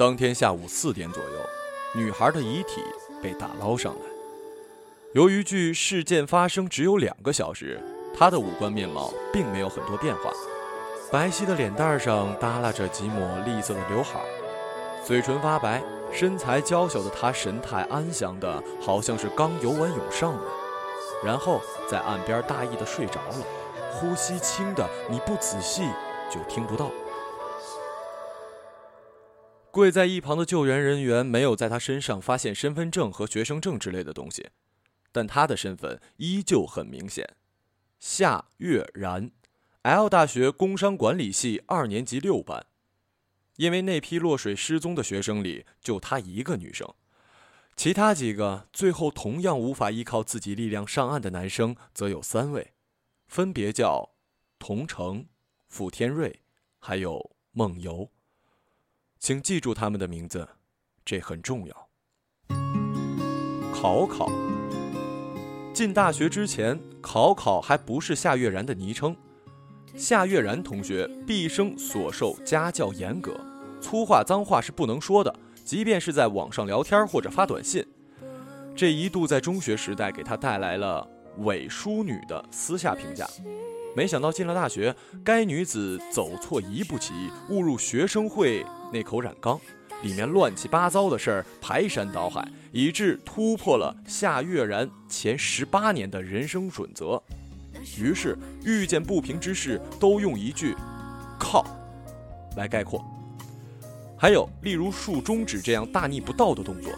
当天下午四点左右，女孩的遗体被打捞上来。由于距事件发生只有两个小时，她的五官面貌并没有很多变化。白皙的脸蛋上耷拉着几抹栗色的刘海，嘴唇发白，身材娇小的她神态安详的，好像是刚游完泳上来，然后在岸边大意的睡着了，呼吸轻的你不仔细就听不到。跪在一旁的救援人员没有在他身上发现身份证和学生证之类的东西，但他的身份依旧很明显，夏月然。L 大学工商管理系二年级六班，因为那批落水失踪的学生里就她一个女生，其他几个最后同样无法依靠自己力量上岸的男生则有三位，分别叫童成、傅天瑞，还有梦游。请记住他们的名字，这很重要。考考进大学之前，考考还不是夏月然的昵称。夏月然同学毕生所受家教严格，粗话脏话是不能说的，即便是在网上聊天或者发短信。这一度在中学时代给他带来了“伪淑女”的私下评价。没想到进了大学，该女子走错一步棋，误入学生会那口染缸，里面乱七八糟的事儿排山倒海，以致突破了夏月然前十八年的人生准则。于是，遇见不平之事都用一句“靠”来概括。还有，例如竖中指这样大逆不道的动作，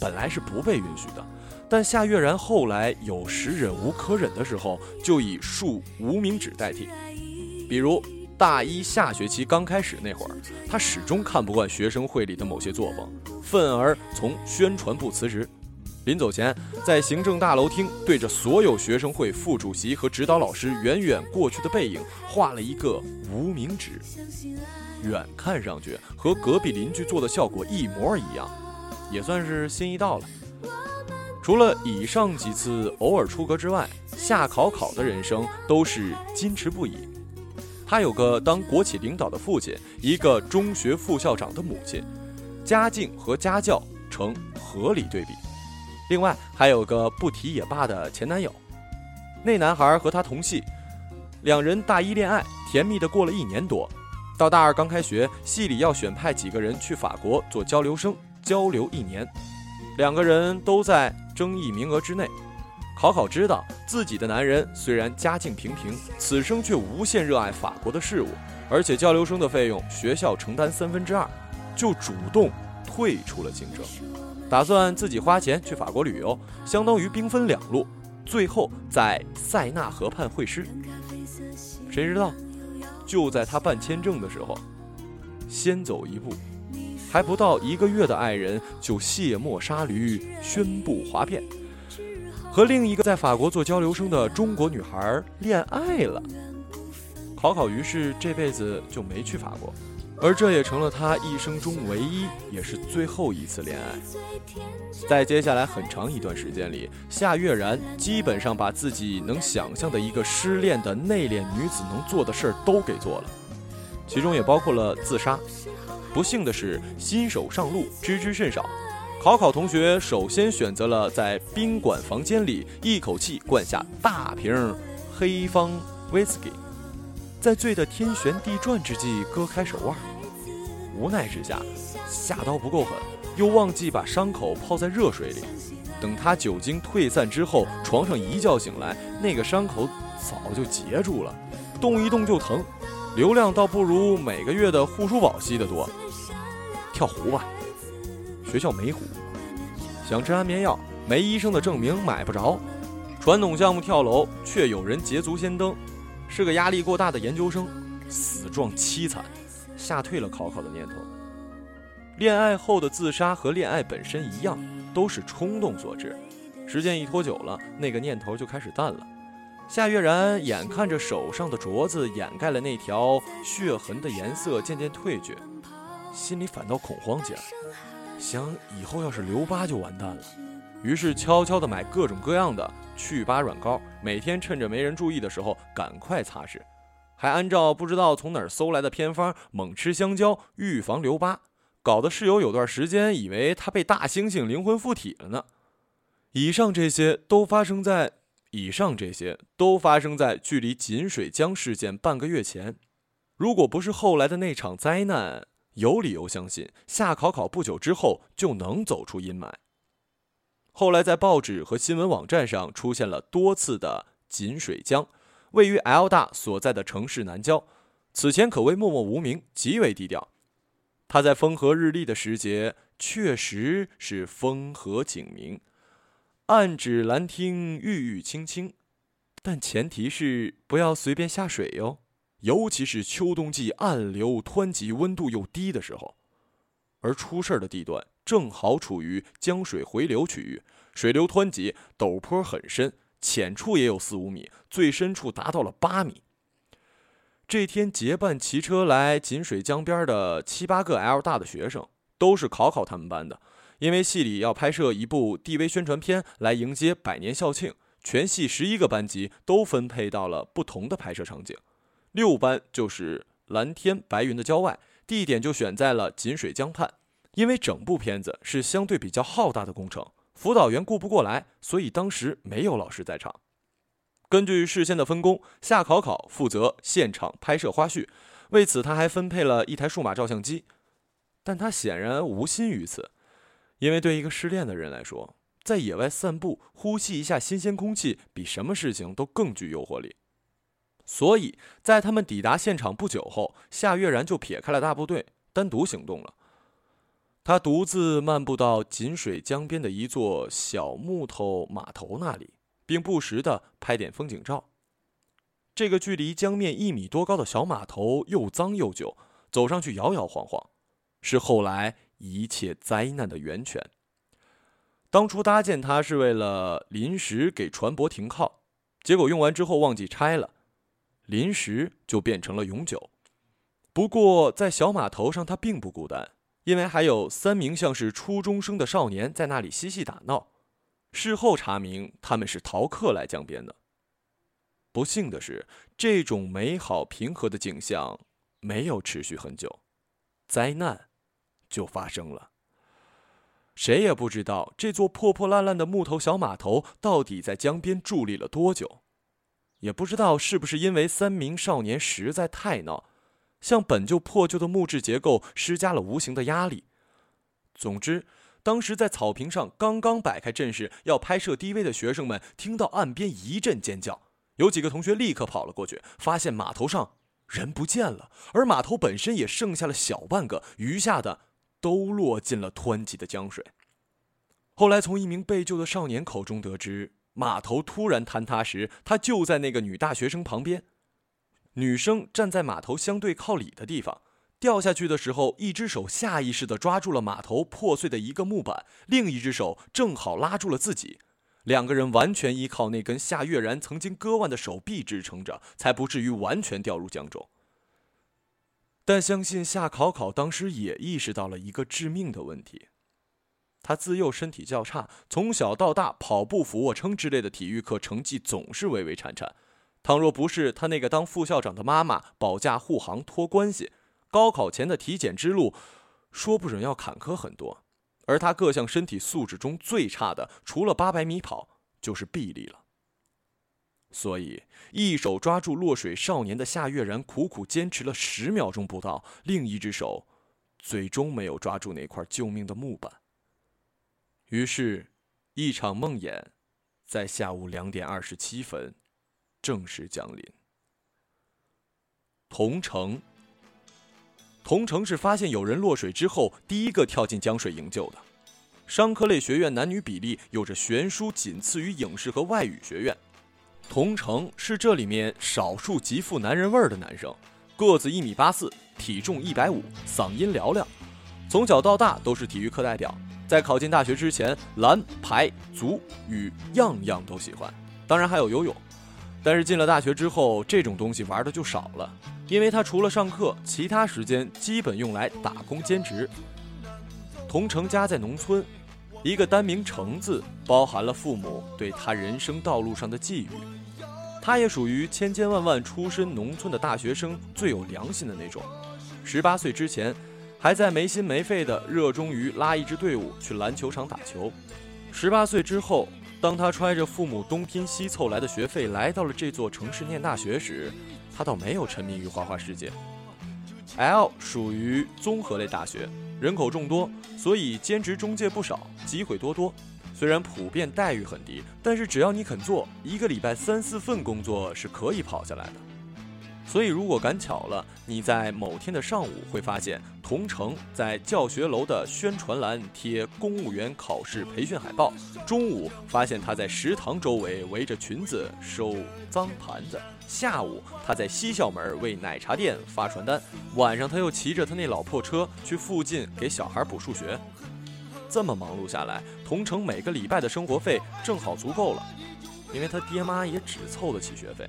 本来是不被允许的，但夏月然后来有时忍无可忍的时候，就以竖无名指代替。比如大一下学期刚开始那会儿，他始终看不惯学生会里的某些作风，愤而从宣传部辞职。临走前，在行政大楼厅对着所有学生会副主席和指导老师远远过去的背影画了一个无名指，远看上去和隔壁邻居做的效果一模一样，也算是心意到了。除了以上几次偶尔出格之外，夏考考的人生都是矜持不已。他有个当国企领导的父亲，一个中学副校长的母亲，家境和家教成合理对比。另外还有个不提也罢的前男友，那男孩和他同系，两人大一恋爱，甜蜜的过了一年多，到大二刚开学，系里要选派几个人去法国做交流生，交流一年，两个人都在争议名额之内。考考知道自己的男人虽然家境平平，此生却无限热爱法国的事物，而且交流生的费用学校承担三分之二，就主动退出了竞争。打算自己花钱去法国旅游，相当于兵分两路，最后在塞纳河畔会师。谁知道，就在他办签证的时候，先走一步，还不到一个月的爱人就卸磨杀驴，宣布哗变，和另一个在法国做交流生的中国女孩恋爱了。考考于是这辈子就没去法国。而这也成了他一生中唯一，也是最后一次恋爱。在接下来很长一段时间里，夏月然基本上把自己能想象的一个失恋的内敛女子能做的事儿都给做了，其中也包括了自杀。不幸的是，新手上路，知之甚少。考考同学首先选择了在宾馆房间里一口气灌下大瓶黑方威士忌。在醉得天旋地转之际，割开手腕。无奈之下，下刀不够狠，又忘记把伤口泡在热水里。等他酒精退散之后，床上一觉醒来，那个伤口早就结住了，动一动就疼。流量倒不如每个月的护舒宝吸得多。跳湖吧，学校没湖。想吃安眠药，没医生的证明买不着。传统项目跳楼，却有人捷足先登。是个压力过大的研究生，死状凄惨，吓退了考考的念头。恋爱后的自杀和恋爱本身一样，都是冲动所致。时间一拖久了，那个念头就开始淡了。夏月然眼看着手上的镯子掩盖了那条血痕的颜色渐渐褪去，心里反倒恐慌起来，想以后要是留疤就完蛋了。于是悄悄地买各种各样的去疤软膏，每天趁着没人注意的时候赶快擦拭，还按照不知道从哪儿搜来的偏方猛吃香蕉预防留疤，搞得室友有段时间以为他被大猩猩灵魂附体了呢。以上这些都发生在以上这些都发生在距离锦水江事件半个月前。如果不是后来的那场灾难，有理由相信夏考考不久之后就能走出阴霾。后来在报纸和新闻网站上出现了多次的锦水江，位于 L 大所在的城市南郊，此前可谓默默无名，极为低调。他在风和日丽的时节，确实是风和景明，暗指兰亭，郁郁青青，但前提是不要随便下水哟，尤其是秋冬季暗流湍急、温度又低的时候。而出事的地段正好处于江水回流区域，水流湍急，陡坡很深，浅处也有四五米，最深处达到了八米。这天结伴骑车来锦水江边的七八个 L 大的学生，都是考考他们班的。因为系里要拍摄一部 DV 宣传片来迎接百年校庆，全系十一个班级都分配到了不同的拍摄场景。六班就是蓝天白云的郊外，地点就选在了锦水江畔。因为整部片子是相对比较浩大的工程，辅导员顾不过来，所以当时没有老师在场。根据事先的分工，夏考考负责现场拍摄花絮，为此他还分配了一台数码照相机。但他显然无心于此，因为对一个失恋的人来说，在野外散步、呼吸一下新鲜空气，比什么事情都更具诱惑力。所以在他们抵达现场不久后，夏月然就撇开了大部队，单独行动了。他独自漫步到锦水江边的一座小木头码头那里。并不时的拍点风景照。这个距离江面一米多高的小码头又脏又旧，走上去摇摇晃晃，是后来一切灾难的源泉。当初搭建它是为了临时给船舶停靠，结果用完之后忘记拆了，临时就变成了永久。不过在小码头上，他并不孤单，因为还有三名像是初中生的少年在那里嬉戏打闹。事后查明，他们是逃课来江边的。不幸的是，这种美好平和的景象没有持续很久，灾难就发生了。谁也不知道这座破破烂烂的木头小码头到底在江边伫立了多久，也不知道是不是因为三名少年实在太闹，向本就破旧的木质结构施加了无形的压力。总之。当时在草坪上刚刚摆开阵势要拍摄 DV 的学生们，听到岸边一阵尖叫，有几个同学立刻跑了过去，发现码头上人不见了，而码头本身也剩下了小半个，余下的都落进了湍急的江水。后来从一名被救的少年口中得知，码头突然坍塌时，他就在那个女大学生旁边，女生站在码头相对靠里的地方。掉下去的时候，一只手下意识地抓住了码头破碎的一个木板，另一只手正好拉住了自己。两个人完全依靠那根夏月然曾经割腕的手臂支撑着，才不至于完全掉入江中。但相信夏考考当时也意识到了一个致命的问题：他自幼身体较差，从小到大跑步、俯卧撑之类的体育课成绩总是微微颤颤。倘若不是他那个当副校长的妈妈保驾护航托关系，高考前的体检之路，说不准要坎坷很多，而他各项身体素质中最差的，除了八百米跑，就是臂力了。所以，一手抓住落水少年的夏月然苦苦坚持了十秒钟不到，另一只手，最终没有抓住那块救命的木板。于是，一场梦魇，在下午两点二十七分，正式降临。同城。同城是发现有人落水之后第一个跳进江水营救的。商科类学院男女比例有着悬殊，仅次于影视和外语学院。同城是这里面少数极富男人味儿的男生，个子一米八四，体重一百五，嗓音嘹亮，从小到大都是体育课代表。在考进大学之前，篮、排、足、羽样样都喜欢，当然还有游泳。但是进了大学之后，这种东西玩的就少了。因为他除了上课，其他时间基本用来打工兼职。同城家在农村，一个单名“城”字包含了父母对他人生道路上的寄予。他也属于千千万万出身农村的大学生最有良心的那种。十八岁之前，还在没心没肺的热衷于拉一支队伍去篮球场打球。十八岁之后，当他揣着父母东拼西凑来的学费来到了这座城市念大学时，他倒没有沉迷于花花世界。L 属于综合类大学，人口众多，所以兼职中介不少，机会多多。虽然普遍待遇很低，但是只要你肯做，一个礼拜三四份工作是可以跑下来的。所以，如果赶巧了，你在某天的上午会发现同城在教学楼的宣传栏贴公务员考试培训海报；中午发现他在食堂周围围着裙子收脏盘子；下午他在西校门为奶茶店发传单；晚上他又骑着他那老破车去附近给小孩补数学。这么忙碌下来，同城每个礼拜的生活费正好足够了，因为他爹妈也只凑得起学费。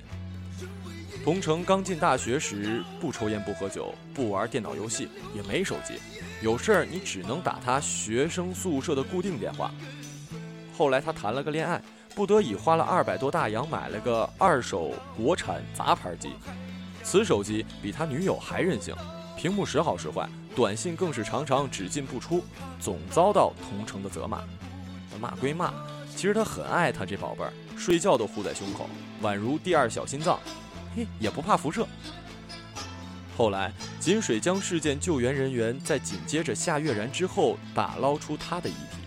同城刚进大学时，不抽烟不喝酒，不玩电脑游戏，也没手机。有事儿你只能打他学生宿舍的固定电话。后来他谈了个恋爱，不得已花了二百多大洋买了个二手国产杂牌机。此手机比他女友还任性，屏幕时好时坏，短信更是常常只进不出，总遭到同城的责骂。骂归骂，其实他很爱他这宝贝儿，睡觉都护在胸口，宛如第二小心脏。嘿，也不怕辐射。后来锦水江事件救援人员在紧接着夏月然之后打捞出他的遗体，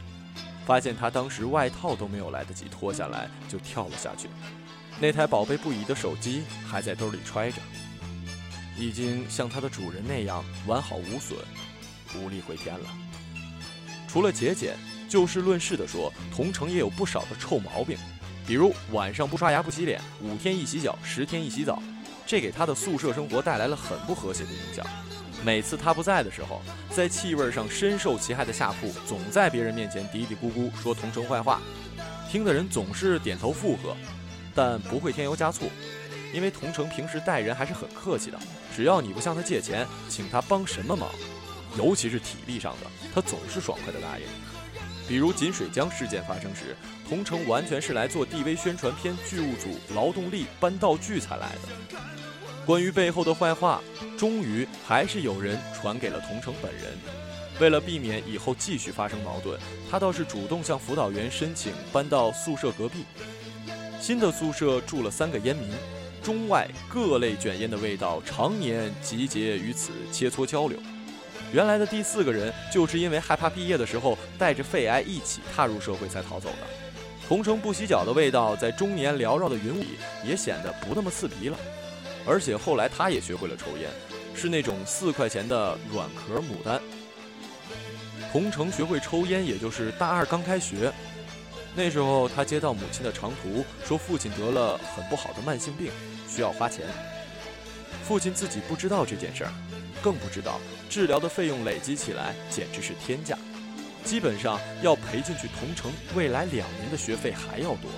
发现他当时外套都没有来得及脱下来就跳了下去，那台宝贝不已的手机还在兜里揣着，已经像它的主人那样完好无损，无力回天了。除了节俭，就事论事的说，同城也有不少的臭毛病。比如晚上不刷牙不洗脸，五天一洗脚，十天一洗澡，这给他的宿舍生活带来了很不和谐的影响。每次他不在的时候，在气味上深受其害的下铺总在别人面前嘀嘀咕咕说同城坏话，听的人总是点头附和，但不会添油加醋，因为同城平时待人还是很客气的，只要你不向他借钱，请他帮什么忙，尤其是体力上的，他总是爽快的答应。比如锦水江事件发生时，同城完全是来做 DV 宣传片剧务组劳动力搬道具才来的。关于背后的坏话，终于还是有人传给了同城本人。为了避免以后继续发生矛盾，他倒是主动向辅导员申请搬到宿舍隔壁。新的宿舍住了三个烟民，中外各类卷烟的味道常年集结于此，切磋交流。原来的第四个人，就是因为害怕毕业的时候带着肺癌一起踏入社会才逃走的。同城不洗脚的味道，在中年缭绕的云里也显得不那么刺鼻了。而且后来他也学会了抽烟，是那种四块钱的软壳牡丹。同城学会抽烟，也就是大二刚开学，那时候他接到母亲的长途，说父亲得了很不好的慢性病，需要花钱。父亲自己不知道这件事儿。更不知道治疗的费用累积起来简直是天价，基本上要赔进去同城未来两年的学费还要多。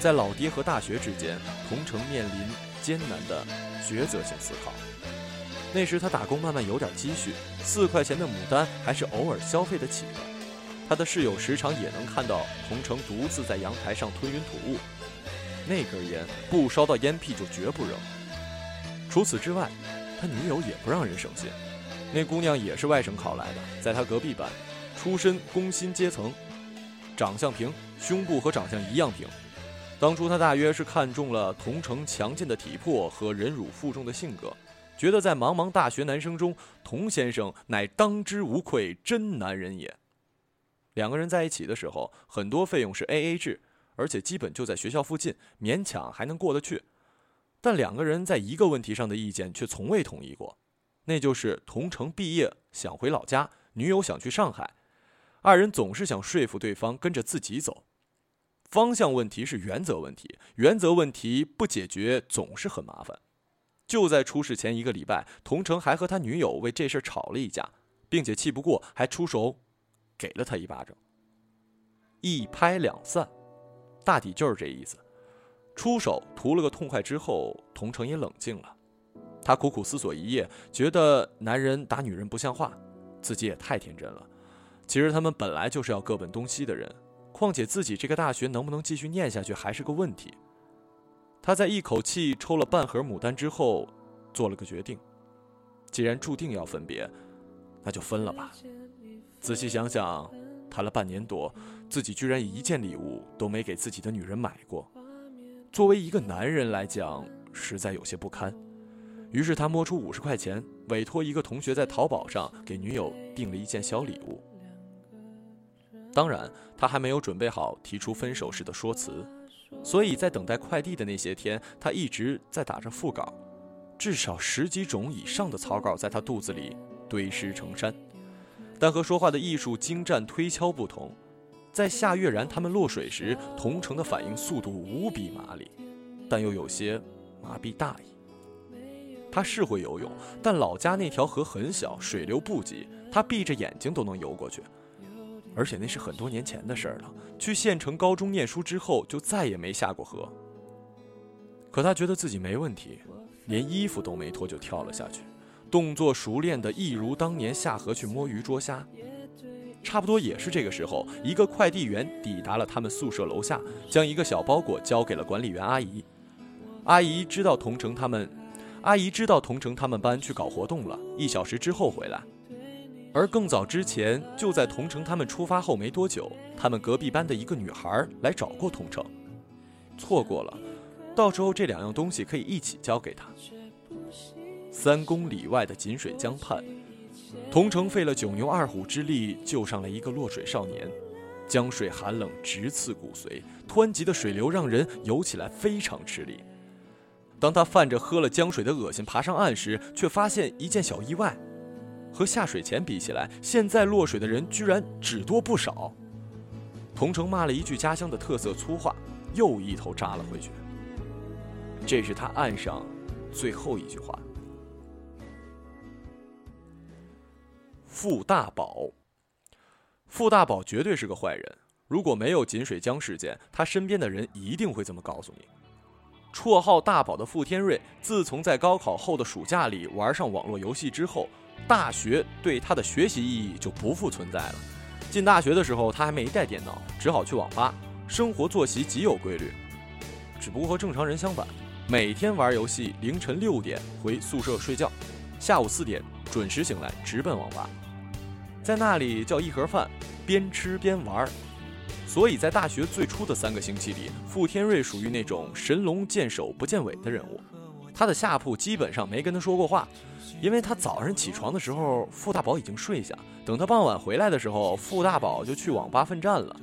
在老爹和大学之间，同城面临艰难的抉择性思考。那时他打工慢慢有点积蓄，四块钱的牡丹还是偶尔消费得起的。他的室友时常也能看到同城独自在阳台上吞云吐雾，那根烟不烧到烟屁就绝不扔。除此之外。他女友也不让人省心，那姑娘也是外省考来的，在他隔壁班，出身工薪阶层，长相平，胸部和长相一样平。当初他大约是看中了同城强健的体魄和忍辱负重的性格，觉得在茫茫大学男生中，童先生乃当之无愧真男人也。两个人在一起的时候，很多费用是 A A 制，而且基本就在学校附近，勉强还能过得去。但两个人在一个问题上的意见却从未统一过，那就是同城毕业想回老家，女友想去上海，二人总是想说服对方跟着自己走。方向问题是原则问题，原则问题不解决总是很麻烦。就在出事前一个礼拜，同城还和他女友为这事吵了一架，并且气不过还出手给了他一巴掌。一拍两散，大抵就是这意思。出手图了个痛快之后，同城也冷静了。他苦苦思索一夜，觉得男人打女人不像话，自己也太天真了。其实他们本来就是要各奔东西的人，况且自己这个大学能不能继续念下去还是个问题。他在一口气抽了半盒牡丹之后，做了个决定：既然注定要分别，那就分了吧。仔细想想，谈了半年多，自己居然一件礼物都没给自己的女人买过，作为一个男人来讲，实在有些不堪。于是他摸出五十块钱，委托一个同学在淘宝上给女友订了一件小礼物。当然，他还没有准备好提出分手时的说辞，所以在等待快递的那些天，他一直在打着腹稿，至少十几种以上的草稿在他肚子里堆尸成山。但和说话的艺术精湛推敲不同，在夏月然他们落水时，同城的反应速度无比麻利，但又有些麻痹大意。他是会游泳，但老家那条河很小，水流不急，他闭着眼睛都能游过去。而且那是很多年前的事儿了。去县城高中念书之后，就再也没下过河。可他觉得自己没问题，连衣服都没脱就跳了下去，动作熟练的一如当年下河去摸鱼捉虾。差不多也是这个时候，一个快递员抵达了他们宿舍楼下，将一个小包裹交给了管理员阿姨。阿姨知道同城他们。阿姨知道同城他们班去搞活动了，一小时之后回来。而更早之前，就在同城他们出发后没多久，他们隔壁班的一个女孩来找过同城，错过了，到时候这两样东西可以一起交给他。三公里外的锦水江畔，同城费了九牛二虎之力救上了一个落水少年，江水寒冷直刺骨髓，湍急的水流让人游起来非常吃力。当他泛着喝了江水的恶心爬上岸时，却发现一件小意外：和下水前比起来，现在落水的人居然只多不少。同城骂了一句家乡的特色粗话，又一头扎了回去。这是他岸上最后一句话。傅大宝，傅大宝绝对是个坏人。如果没有锦水江事件，他身边的人一定会这么告诉你。绰号大宝的傅天瑞，自从在高考后的暑假里玩上网络游戏之后，大学对他的学习意义就不复存在了。进大学的时候，他还没带电脑，只好去网吧，生活作息极有规律，只不过和正常人相反，每天玩游戏，凌晨六点回宿舍睡觉，下午四点准时醒来，直奔网吧，在那里叫一盒饭，边吃边玩。所以在大学最初的三个星期里，傅天瑞属于那种神龙见首不见尾的人物。他的下铺基本上没跟他说过话，因为他早上起床的时候，傅大宝已经睡下；等他傍晚回来的时候，傅大宝就去网吧奋战了。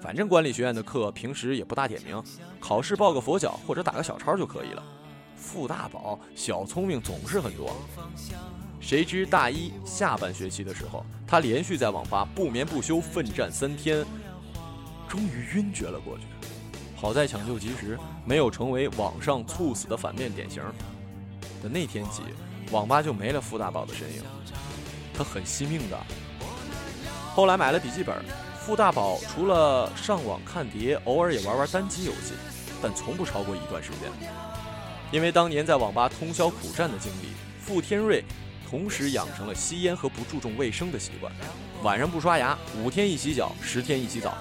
反正管理学院的课平时也不大点名，考试抱个佛脚或者打个小抄就可以了。傅大宝小聪明总是很多。谁知大一下半学期的时候，他连续在网吧不眠不休奋战三天。终于晕厥了过去，好在抢救及时，没有成为网上猝死的反面典型。的那天起，网吧就没了傅大宝的身影。他很惜命的。后来买了笔记本，傅大宝除了上网看碟，偶尔也玩玩单机游戏，但从不超过一段时间。因为当年在网吧通宵苦战的经历，傅天瑞同时养成了吸烟和不注重卫生的习惯，晚上不刷牙，五天一洗脚，十天一洗澡。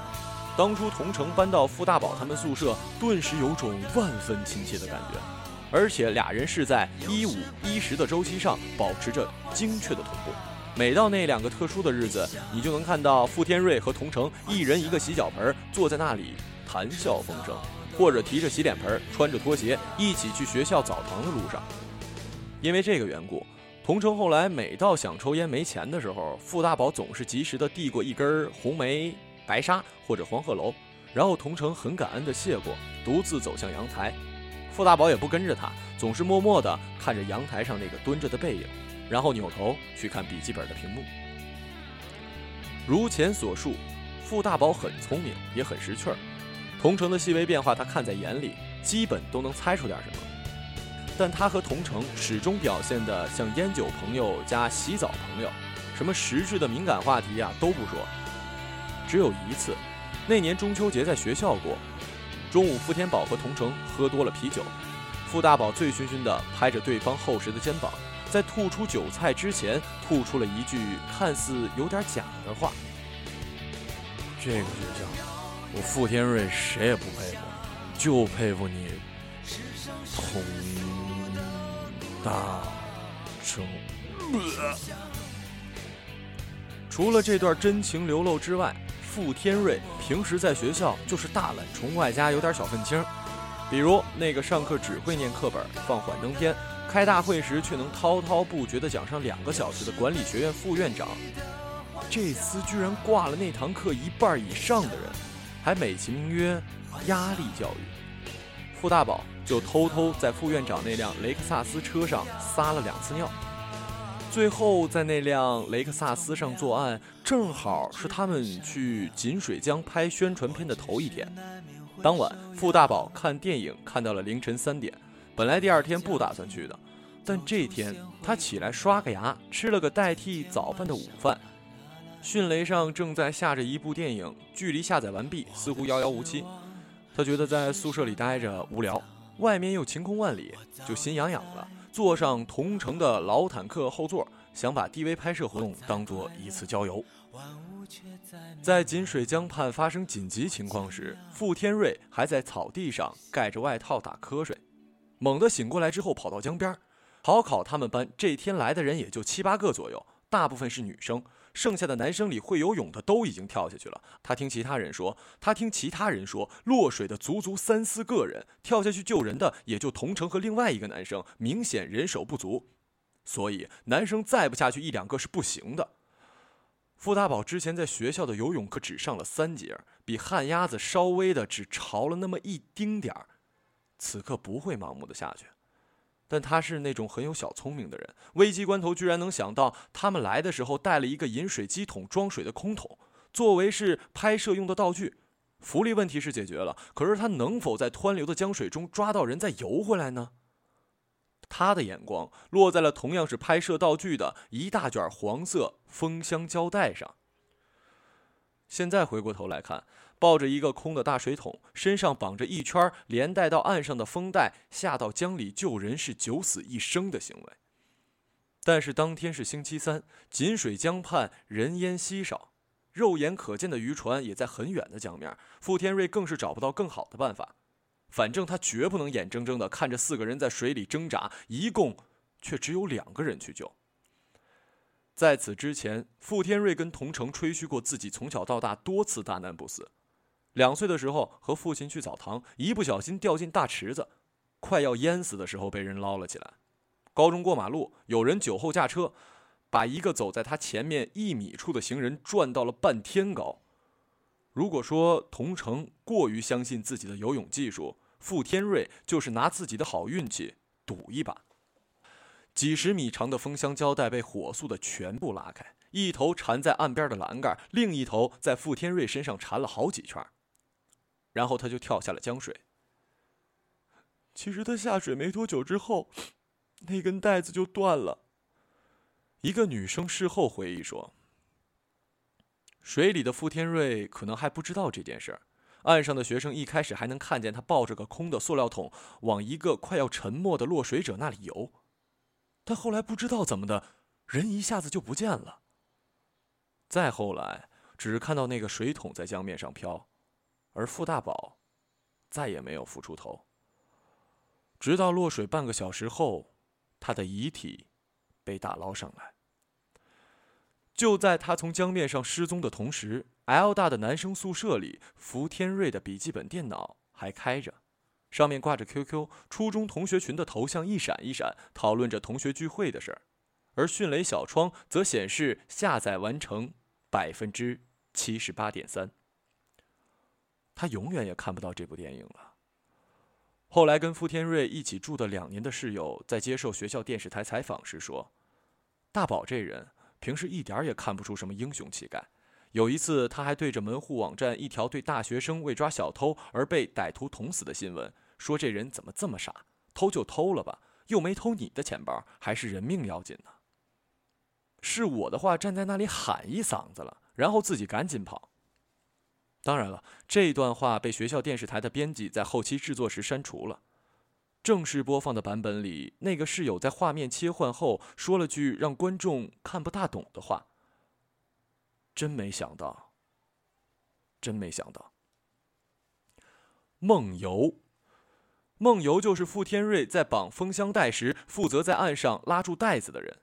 当初同城搬到傅大宝他们宿舍，顿时有种万分亲切的感觉，而且俩人是在一五一十的周期上保持着精确的同步。每到那两个特殊的日子，你就能看到傅天瑞和同城一人一个洗脚盆，坐在那里谈笑风生，或者提着洗脸盆，穿着拖鞋一起去学校澡堂的路上。因为这个缘故，同城后来每到想抽烟没钱的时候，傅大宝总是及时的递过一根红梅。白沙或者黄鹤楼，然后同城很感恩的谢过，独自走向阳台。傅大宝也不跟着他，总是默默地看着阳台上那个蹲着的背影，然后扭头去看笔记本的屏幕。如前所述，傅大宝很聪明，也很识趣儿。同城的细微变化他看在眼里，基本都能猜出点什么。但他和同城始终表现得像烟酒朋友加洗澡朋友，什么实质的敏感话题啊都不说。只有一次，那年中秋节在学校过。中午，傅天宝和同城喝多了啤酒，傅大宝醉醺醺地拍着对方厚实的肩膀，在吐出酒菜之前，吐出了一句看似有点假的话：“这个学校，我傅天瑞谁也不佩服，就佩服你，同大成。”除了这段真情流露之外，傅天瑞平时在学校就是大懒虫，外加有点小愤青。比如那个上课只会念课本、放幻灯片，开大会时却能滔滔不绝地讲上两个小时的管理学院副院长，这厮居然挂了那堂课一半以上的人，还美其名曰压力教育。傅大宝就偷偷在副院长那辆雷克萨斯车上撒了两次尿。最后，在那辆雷克萨斯上作案，正好是他们去锦水江拍宣传片的头一天。当晚，傅大宝看电影看到了凌晨三点，本来第二天不打算去的，但这天他起来刷个牙，吃了个代替早饭的午饭。迅雷上正在下着一部电影，距离下载完毕似乎遥遥无期。他觉得在宿舍里待着无聊，外面又晴空万里，就心痒痒了。坐上同城的老坦克后座，想把 DV 拍摄活动当做一次郊游。在锦水江畔发生紧急情况时，傅天瑞还在草地上盖着外套打瞌睡，猛地醒过来之后跑到江边。考考他们班这天来的人也就七八个左右，大部分是女生。剩下的男生里会游泳的都已经跳下去了。他听其他人说，他听其他人说，落水的足足三四个人，跳下去救人的也就同城和另外一个男生，明显人手不足。所以男生再不下去一两个是不行的。傅大宝之前在学校的游泳课只上了三节，比旱鸭子稍微的只潮了那么一丁点儿，此刻不会盲目的下去。但他是那种很有小聪明的人，危急关头居然能想到，他们来的时候带了一个饮水机桶装水的空桶，作为是拍摄用的道具。浮力问题是解决了，可是他能否在湍流的江水中抓到人再游回来呢？他的眼光落在了同样是拍摄道具的一大卷黄色封箱胶带上。现在回过头来看。抱着一个空的大水桶，身上绑着一圈连带到岸上的风带，下到江里救人是九死一生的行为。但是当天是星期三，锦水江畔人烟稀少，肉眼可见的渔船也在很远的江面。傅天瑞更是找不到更好的办法，反正他绝不能眼睁睁地看着四个人在水里挣扎，一共却只有两个人去救。在此之前，傅天瑞跟同城吹嘘过自己从小到大多次大难不死。两岁的时候和父亲去澡堂，一不小心掉进大池子，快要淹死的时候被人捞了起来。高中过马路，有人酒后驾车，把一个走在他前面一米处的行人转到了半天高。如果说童城过于相信自己的游泳技术，傅天瑞就是拿自己的好运气赌一把。几十米长的封箱胶带被火速的全部拉开，一头缠在岸边的栏杆，另一头在傅天瑞身上缠了好几圈。然后他就跳下了江水。其实他下水没多久之后，那根带子就断了。一个女生事后回忆说：“水里的傅天瑞可能还不知道这件事儿，岸上的学生一开始还能看见他抱着个空的塑料桶往一个快要沉没的落水者那里游，但后来不知道怎么的，人一下子就不见了。再后来，只看到那个水桶在江面上飘。”而傅大宝再也没有浮出头，直到落水半个小时后，他的遗体被打捞上来。就在他从江面上失踪的同时，L 大的男生宿舍里，福天瑞的笔记本电脑还开着，上面挂着 QQ 初中同学群的头像一闪一闪，讨论着同学聚会的事儿，而迅雷小窗则显示下载完成百分之七十八点三。他永远也看不到这部电影了。后来跟傅天瑞一起住的两年的室友，在接受学校电视台采访时说：“大宝这人平时一点也看不出什么英雄气概。有一次，他还对着门户网站一条对大学生为抓小偷而被歹徒捅死的新闻说：‘这人怎么这么傻？偷就偷了吧，又没偷你的钱包，还是人命要紧呢。’是我的话，站在那里喊一嗓子了，然后自己赶紧跑。”当然了，这段话被学校电视台的编辑在后期制作时删除了。正式播放的版本里，那个室友在画面切换后说了句让观众看不大懂的话。真没想到，真没想到。梦游，梦游就是傅天瑞在绑封箱带时负责在岸上拉住袋子的人。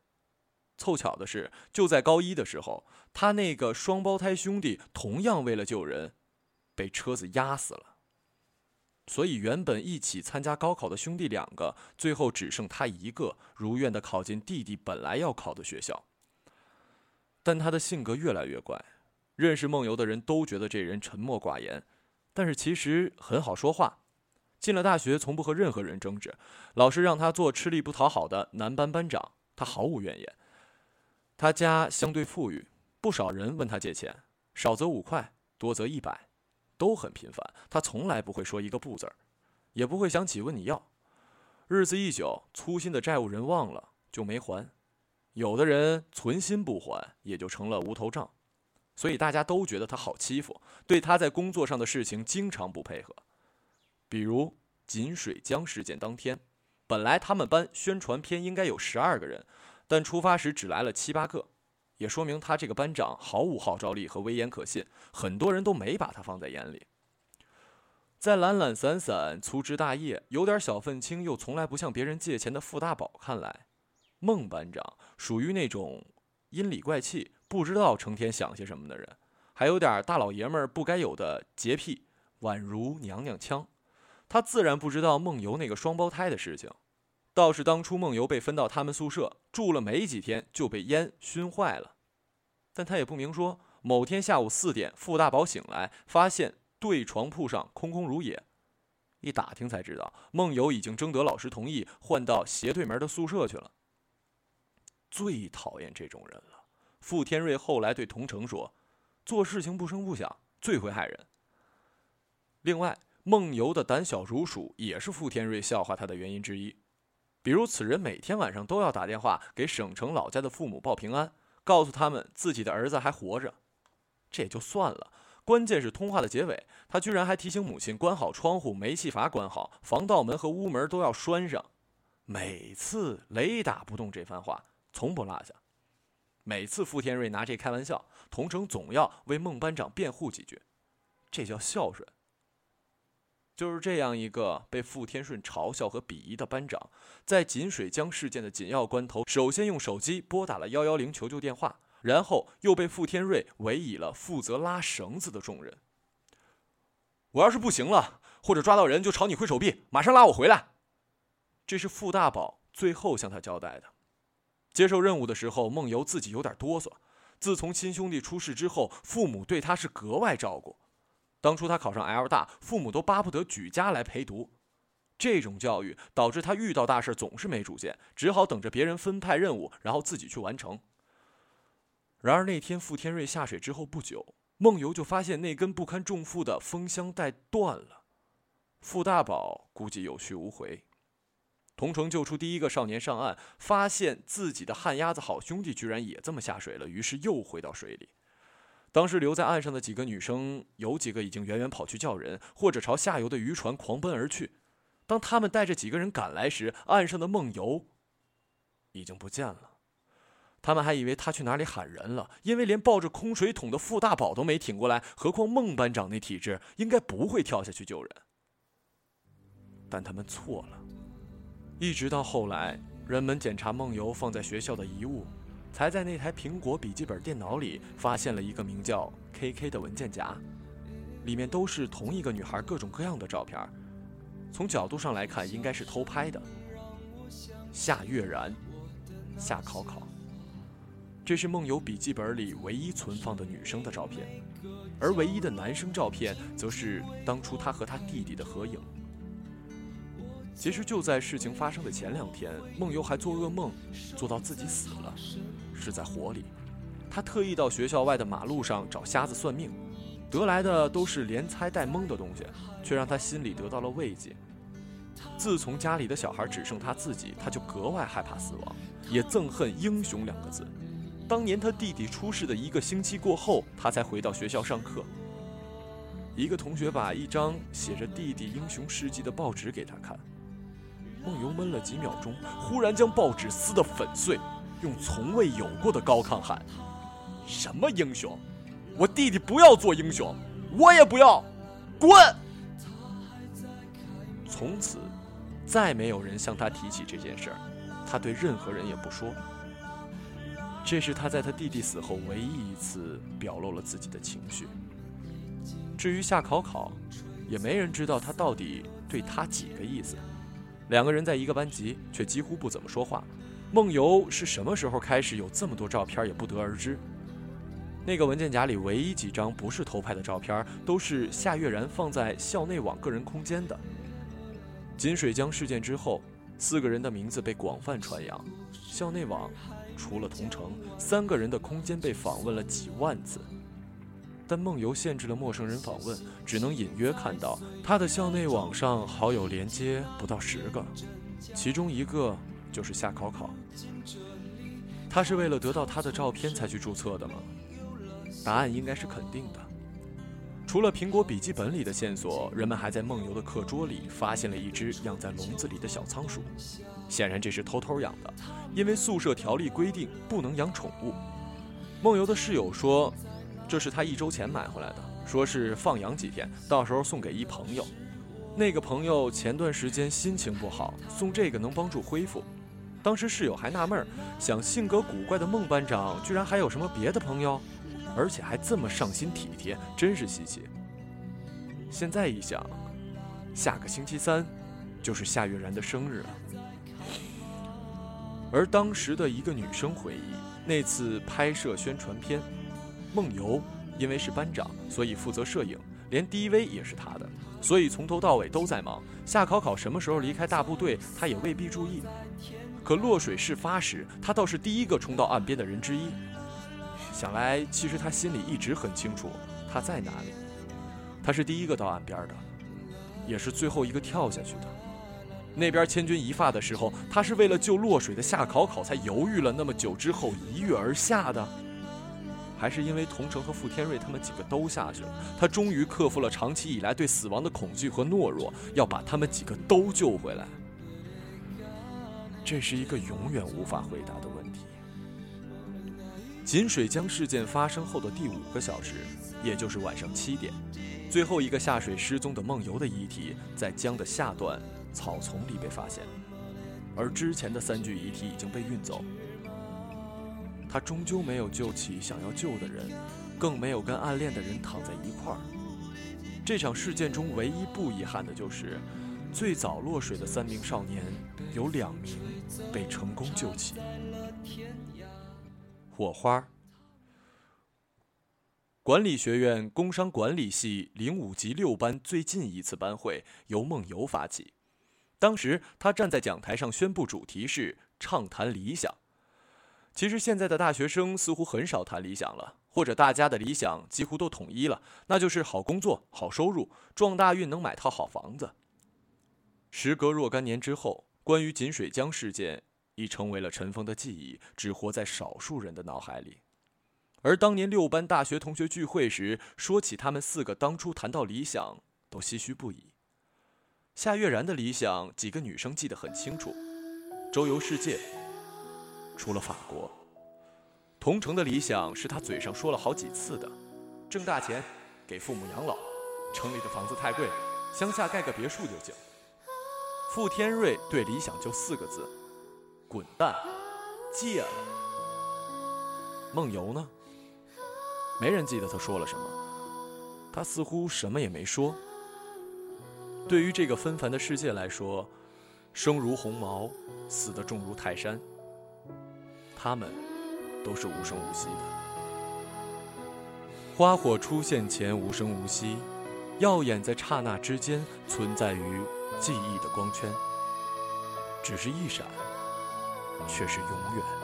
凑巧的是，就在高一的时候，他那个双胞胎兄弟同样为了救人，被车子压死了。所以，原本一起参加高考的兄弟两个，最后只剩他一个，如愿的考进弟弟本来要考的学校。但他的性格越来越怪，认识梦游的人都觉得这人沉默寡言，但是其实很好说话。进了大学，从不和任何人争执。老师让他做吃力不讨好的男班班长，他毫无怨言。他家相对富裕，不少人问他借钱，少则五块，多则一百。都很频繁，他从来不会说一个不字儿，也不会想起问你要。日子一久，粗心的债务人忘了就没还，有的人存心不还，也就成了无头账。所以大家都觉得他好欺负，对他在工作上的事情经常不配合。比如锦水江事件当天，本来他们班宣传片应该有十二个人，但出发时只来了七八个。也说明他这个班长毫无号召力和威严可信，很多人都没把他放在眼里。在懒懒散散、粗枝大叶、有点小愤青又从来不向别人借钱的傅大宝看来，孟班长属于那种阴里怪气、不知道成天想些什么的人，还有点大老爷们儿不该有的洁癖，宛如娘娘腔。他自然不知道梦游那个双胞胎的事情。倒是当初梦游被分到他们宿舍住了没几天就被烟熏坏了，但他也不明说。某天下午四点，傅大宝醒来，发现对床铺上空空如也。一打听才知道，梦游已经征得老师同意，换到斜对门的宿舍去了。最讨厌这种人了。傅天瑞后来对童成说：“做事情不声不响，最会害人。”另外，梦游的胆小如鼠也是傅天瑞笑话他的原因之一。比如，此人每天晚上都要打电话给省城老家的父母报平安，告诉他们自己的儿子还活着。这也就算了，关键是通话的结尾，他居然还提醒母亲关好窗户，煤气阀关好，防盗门和屋门都要拴上。每次雷打不动这番话，从不落下。每次傅天瑞拿这开玩笑，童成总要为孟班长辩护几句，这叫孝顺。就是这样一个被傅天顺嘲笑和鄙夷的班长，在锦水江事件的紧要关头，首先用手机拨打了幺幺零求救电话，然后又被傅天瑞委以了负责拉绳子的重任。我要是不行了，或者抓到人，就朝你挥手臂，马上拉我回来。这是傅大宝最后向他交代的。接受任务的时候，梦游自己有点哆嗦。自从亲兄弟出事之后，父母对他是格外照顾。当初他考上 L 大，父母都巴不得举家来陪读。这种教育导致他遇到大事总是没主见，只好等着别人分派任务，然后自己去完成。然而那天傅天瑞下水之后不久，梦游就发现那根不堪重负的风箱带断了。傅大宝估计有去无回。同城救出第一个少年上岸，发现自己的旱鸭子好兄弟居然也这么下水了，于是又回到水里。当时留在岸上的几个女生，有几个已经远远跑去叫人，或者朝下游的渔船狂奔而去。当他们带着几个人赶来时，岸上的梦游已经不见了。他们还以为他去哪里喊人了，因为连抱着空水桶的傅大宝都没挺过来，何况孟班长那体质，应该不会跳下去救人。但他们错了。一直到后来，人们检查梦游放在学校的遗物。才在那台苹果笔记本电脑里发现了一个名叫 “KK” 的文件夹，里面都是同一个女孩各种各样的照片。从角度上来看，应该是偷拍的。夏月然，夏考考，这是梦游笔记本里唯一存放的女生的照片，而唯一的男生照片则是当初他和他弟弟的合影。其实就在事情发生的前两天，梦游还做噩梦，做到自己死了。是在火里，他特意到学校外的马路上找瞎子算命，得来的都是连猜带蒙的东西，却让他心里得到了慰藉。自从家里的小孩只剩他自己，他就格外害怕死亡，也憎恨“英雄”两个字。当年他弟弟出事的一个星期过后，他才回到学校上课。一个同学把一张写着弟弟英雄事迹的报纸给他看，梦游闷了几秒钟，忽然将报纸撕得粉碎。用从未有过的高亢喊：“什么英雄？我弟弟不要做英雄，我也不要，滚！”从此，再没有人向他提起这件事儿，他对任何人也不说。这是他在他弟弟死后唯一一次表露了自己的情绪。至于夏考考，也没人知道他到底对他几个意思。两个人在一个班级，却几乎不怎么说话。梦游是什么时候开始有这么多照片，也不得而知。那个文件夹里唯一几张不是偷拍的照片，都是夏月然放在校内网个人空间的。锦水江事件之后，四个人的名字被广泛传扬，校内网除了同城，三个人的空间被访问了几万次。但梦游限制了陌生人访问，只能隐约看到他的校内网上好友连接不到十个，其中一个就是夏考考。他是为了得到他的照片才去注册的吗？答案应该是肯定的。除了苹果笔记本里的线索，人们还在梦游的课桌里发现了一只养在笼子里的小仓鼠，显然这是偷偷养的，因为宿舍条例规定不能养宠物。梦游的室友说。这是他一周前买回来的，说是放养几天，到时候送给一朋友。那个朋友前段时间心情不好，送这个能帮助恢复。当时室友还纳闷儿，想性格古怪的孟班长居然还有什么别的朋友，而且还这么上心体贴，真是稀奇。现在一想，下个星期三就是夏月然的生日了。而当时的一个女生回忆，那次拍摄宣传片。梦游因为是班长，所以负责摄影，连 DV 也是他的，所以从头到尾都在忙。夏考考什么时候离开大部队，他也未必注意。可落水事发时，他倒是第一个冲到岸边的人之一。想来，其实他心里一直很清楚他在哪里。他是第一个到岸边的，也是最后一个跳下去的。那边千钧一发的时候，他是为了救落水的夏考考才犹豫了那么久，之后一跃而下的。还是因为同城和傅天瑞他们几个都下去了，他终于克服了长期以来对死亡的恐惧和懦弱，要把他们几个都救回来。这是一个永远无法回答的问题。锦水江事件发生后的第五个小时，也就是晚上七点，最后一个下水失踪的梦游的遗体在江的下段草丛里被发现，而之前的三具遗体已经被运走。他终究没有救起想要救的人，更没有跟暗恋的人躺在一块儿。这场事件中唯一不遗憾的就是，最早落水的三名少年，有两名被成功救起。火花。管理学院工商管理系零五级六班最近一次班会由梦游发起，当时他站在讲台上宣布主题是畅谈理想。其实现在的大学生似乎很少谈理想了，或者大家的理想几乎都统一了，那就是好工作、好收入、撞大运能买套好房子。时隔若干年之后，关于锦水江事件已成为了尘封的记忆，只活在少数人的脑海里。而当年六班大学同学聚会时，说起他们四个当初谈到理想，都唏嘘不已。夏月然的理想，几个女生记得很清楚：周游世界。除了法国，同城的理想是他嘴上说了好几次的：挣大钱，给父母养老。城里的房子太贵，乡下盖个别墅就行。傅天瑞对理想就四个字：滚蛋，戒了。梦游呢？没人记得他说了什么，他似乎什么也没说。对于这个纷繁的世界来说，生如鸿毛，死的重如泰山。他们都是无声无息的。花火出现前无声无息，耀眼在刹那之间，存在于记忆的光圈。只是一闪，却是永远。